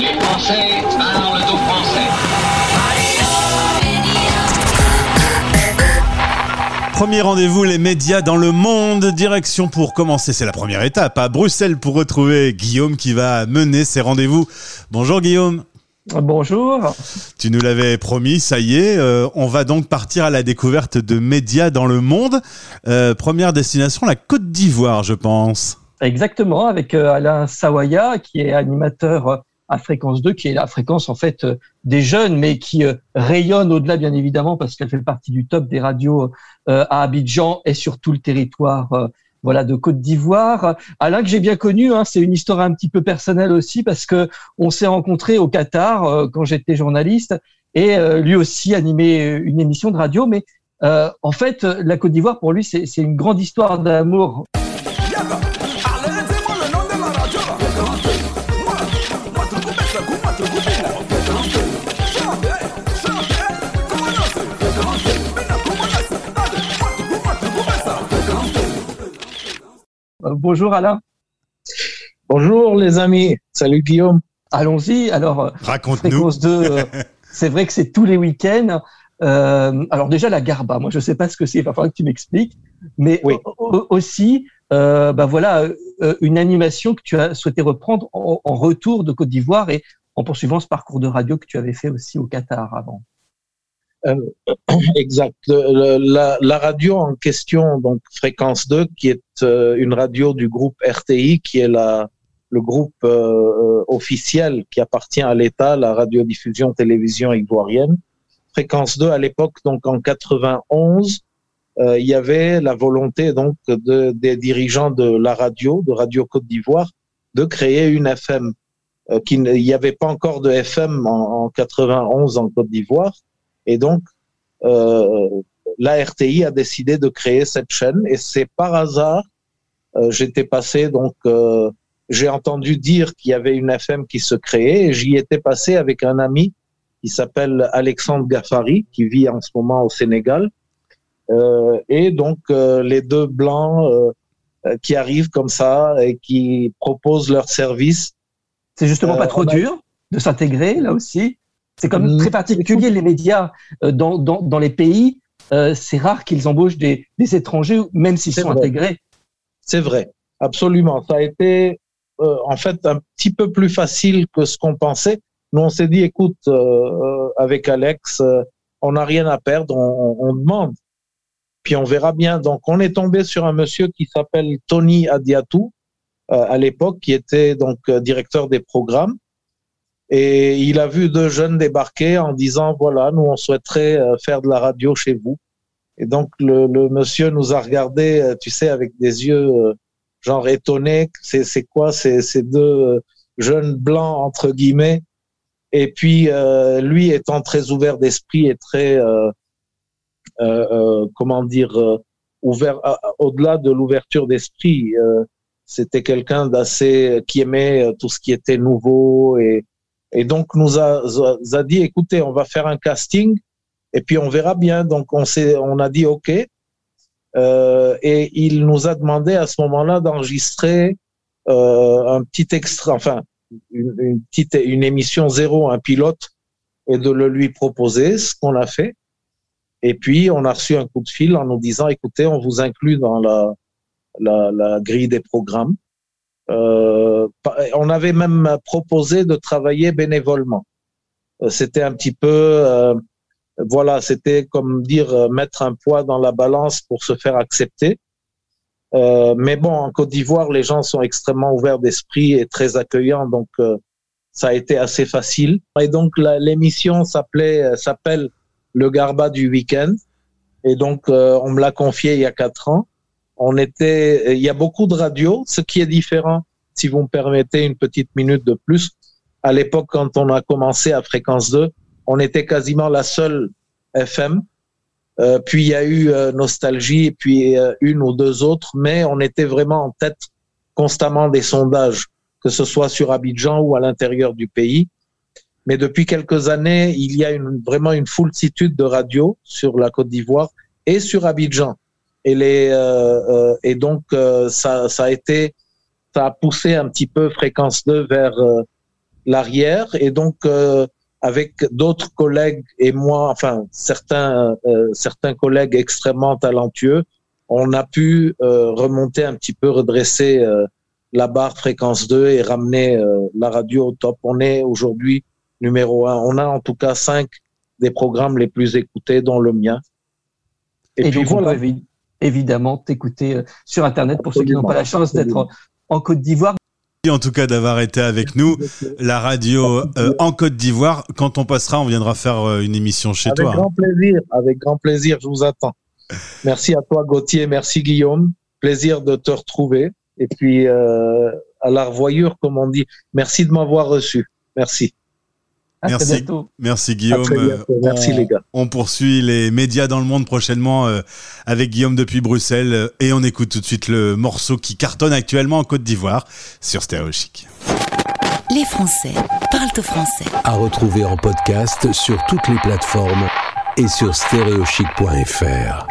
Les Français français. Premier rendez-vous, les médias dans le monde. Direction pour commencer, c'est la première étape, à Bruxelles pour retrouver Guillaume qui va mener ces rendez-vous. Bonjour Guillaume. Bonjour. Tu nous l'avais promis, ça y est, euh, on va donc partir à la découverte de médias dans le monde. Euh, première destination, la Côte d'Ivoire, je pense. Exactement, avec euh, Alain Sawaya, qui est animateur à Fréquence 2, qui est la fréquence en fait des jeunes, mais qui rayonne au-delà, bien évidemment, parce qu'elle fait partie du top des radios à Abidjan et sur tout le territoire voilà de Côte d'Ivoire. Alain que j'ai bien connu, hein, c'est une histoire un petit peu personnelle aussi parce que on s'est rencontrés au Qatar euh, quand j'étais journaliste et euh, lui aussi animait une émission de radio. Mais euh, en fait, la Côte d'Ivoire pour lui c'est une grande histoire d'amour. Bonjour Alain. Bonjour les amis. Salut Guillaume. Allons-y. Alors, euh, raconte-nous. Euh, c'est vrai que c'est tous les week-ends. alors déjà la garba, moi je sais pas ce que c'est, il va falloir que tu m'expliques. Mais aussi, bah voilà, une animation que tu as souhaité reprendre en retour de Côte d'Ivoire et en poursuivant ce parcours de radio que tu avais fait aussi au Qatar avant. Euh, exact. la, radio en question, donc Fréquence 2, qui est euh, une radio du groupe RTI, qui est le groupe euh, officiel qui appartient à l'État, la radiodiffusion télévision ivoirienne. Fréquence 2, à l'époque, donc en 91, il y avait la volonté donc de, des dirigeants de la radio, de Radio Côte d'Ivoire, de créer une FM. il n'y avait pas encore de FM en, en 91 en Côte d'Ivoire. Et donc, euh, la RTI a décidé de créer cette chaîne et c'est par hasard, euh, j'étais passé donc, euh, j'ai entendu dire qu'il y avait une FM qui se créait et j'y étais passé avec un ami qui s'appelle Alexandre Gaffari, qui vit en ce moment au Sénégal. Euh, et donc euh, les deux blancs euh, qui arrivent comme ça et qui proposent leur service. C'est justement pas trop dur de s'intégrer là aussi? C'est comme mm. très particulier les médias euh, dans, dans, dans les pays. Euh, c'est rare qu'ils embauchent des, des étrangers, même s'ils sont intégrés. C'est vrai, absolument. Ça a été euh, en fait un petit peu plus facile que ce qu'on pensait. Nous, on s'est dit, écoute, euh, avec Alex, on n'a rien à perdre, on, on, demande. Puis on verra bien. Donc, on est tombé sur un monsieur qui s'appelle Tony Adiatou, à l'époque, qui était donc directeur des programmes et il a vu deux jeunes débarquer en disant, voilà, nous, on souhaiterait euh, faire de la radio chez vous. Et donc, le, le monsieur nous a regardé, euh, tu sais, avec des yeux euh, genre étonnés. C'est, c'est quoi ces, ces deux jeunes blancs, entre guillemets? Et puis, euh, lui étant très ouvert d'esprit et très, euh, euh, comment dire, ouvert au-delà de l'ouverture d'esprit, c'était quelqu'un d'assez qui aimait tout ce qui était nouveau et et donc nous a, a, dit écoutez, on va faire un casting et puis on verra bien. Donc on s'est, on a dit ok. Euh, et il nous a demandé à ce moment-là d'enregistrer euh, un petit extra, enfin une, une, petite une émission zéro, un pilote, et de le lui proposer, ce qu'on a fait. Et puis on a reçu un coup de fil en nous disant écoutez, on vous inclut dans la, la, la grille des programmes. Euh, on avait même proposé de travailler bénévolement. Euh, c'était un petit peu, euh, voilà, c'était comme dire mettre un poids dans la balance pour se faire accepter. mais bon, en Côte d'Ivoire, les gens sont extrêmement ouverts d'esprit et très accueillants, donc ça a été assez facile. Et donc l'émission s'appelait, s'appelle Le Garba du week-end. Et donc on me l'a confié il y a quatre ans on était, il y a beaucoup de radios, ce qui est différent, si vous me permettez une petite minute de plus. À l'époque, quand on a commencé à Fréquence 2, on était quasiment la seule FM. Euh, puis il y a eu euh, Nostalgie et puis euh, une ou deux autres, mais on était vraiment en tête constamment des sondages, que ce soit sur Abidjan ou à l'intérieur du pays. Mais depuis quelques années, il y a une, vraiment une foultitude de radios sur la Côte d'Ivoire et sur Abidjan et les euh, euh, et donc euh, ça ça a été ça a poussé un petit peu fréquence 2 vers l'arrière. Et donc, avec d'autres collègues et moi, enfin certains certains collègues extrêmement talentueux, on a pu remonter un petit peu, redresser la barre fréquence 2 et ramener la radio au top. On est aujourd'hui numéro un. On a en tout cas cinq des programmes les plus écoutés, dont le mien. Et, puis voilà. on peut évidemment t'écouter sur Internet pour ceux qui n'ont pas la chance d'être en Côte d'Ivoire en tout cas d'avoir été avec nous. La radio euh, en Côte d'Ivoire. Quand on passera, on viendra faire euh, une émission chez toi. Avec grand plaisir, avec grand plaisir, je vous attends. Merci à toi Gauthier, merci Guillaume. Plaisir de te retrouver. Et puis euh, à la revoyure, comme on dit. Merci de m'avoir reçu. Merci. Merci, merci Guillaume. Merci les gars. On poursuit les médias dans le monde prochainement euh, avec Guillaume depuis Bruxelles euh, et on écoute tout de suite le morceau qui cartonne actuellement en Côte d'Ivoire sur Stéréo Chic. Les Français parlent au français. À retrouver en podcast sur toutes les plateformes et sur stéréochic.fr.